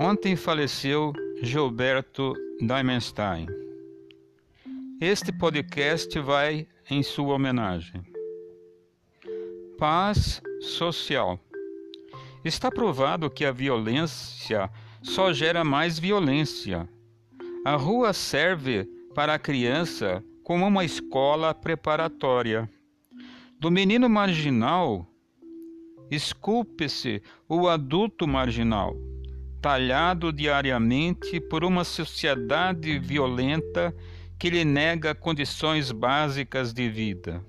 Ontem faleceu Gilberto Diamenstein. Este podcast vai em sua homenagem. Paz social. Está provado que a violência só gera mais violência. A rua serve para a criança como uma escola preparatória. Do menino marginal, esculpe-se o adulto marginal, talhado diariamente por uma sociedade violenta que lhe nega condições básicas de vida.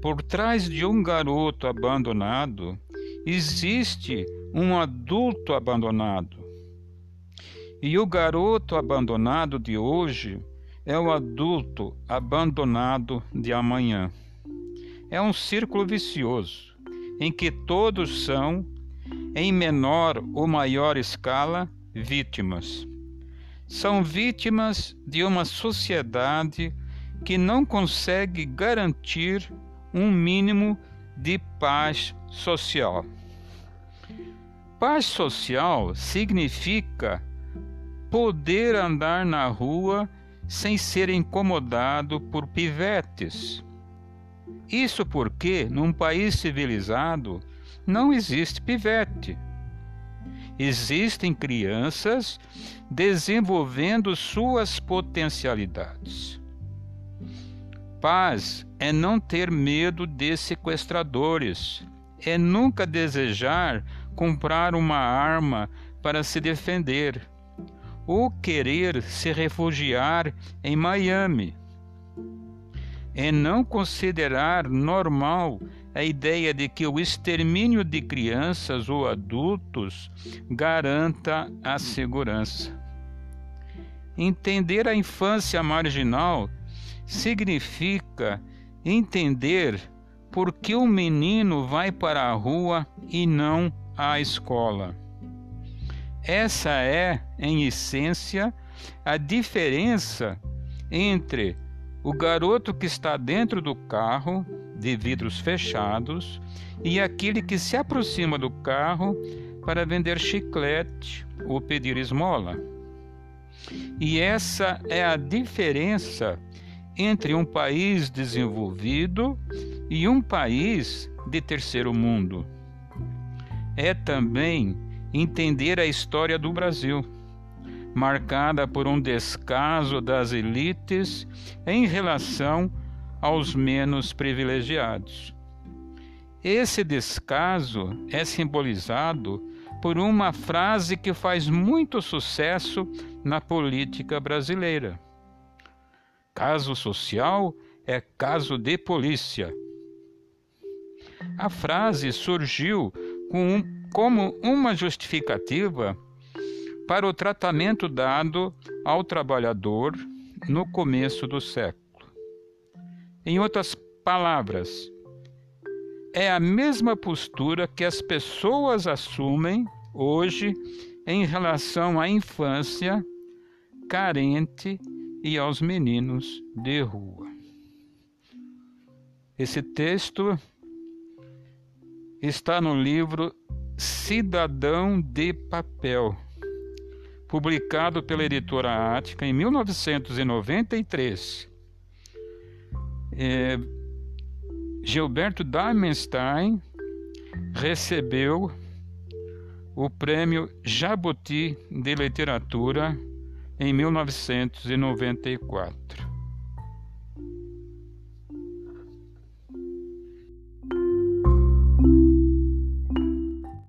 Por trás de um garoto abandonado, existe um adulto abandonado. E o garoto abandonado de hoje é o adulto abandonado de amanhã. É um círculo vicioso em que todos são, em menor ou maior escala, vítimas. São vítimas de uma sociedade que não consegue garantir um mínimo de paz social. Paz social significa poder andar na rua sem ser incomodado por pivetes. Isso porque, num país civilizado, não existe pivete. Existem crianças desenvolvendo suas potencialidades. Paz é não ter medo de sequestradores, é nunca desejar comprar uma arma para se defender ou querer se refugiar em Miami. É não considerar normal a ideia de que o extermínio de crianças ou adultos garanta a segurança. Entender a infância marginal significa entender por que o menino vai para a rua e não à escola. Essa é, em essência, a diferença entre o garoto que está dentro do carro, de vidros fechados, e aquele que se aproxima do carro para vender chiclete ou pedir esmola. E essa é a diferença entre um país desenvolvido e um país de terceiro mundo. É também entender a história do Brasil, marcada por um descaso das elites em relação aos menos privilegiados. Esse descaso é simbolizado por uma frase que faz muito sucesso na política brasileira. Caso social é caso de polícia. A frase surgiu com um como uma justificativa para o tratamento dado ao trabalhador no começo do século. Em outras palavras, é a mesma postura que as pessoas assumem hoje em relação à infância carente e aos meninos de rua. Esse texto está no livro Cidadão de Papel, publicado pela editora Ática em 1993. É, Gilberto Diamenstein recebeu o prêmio Jabuti de Literatura em 1994.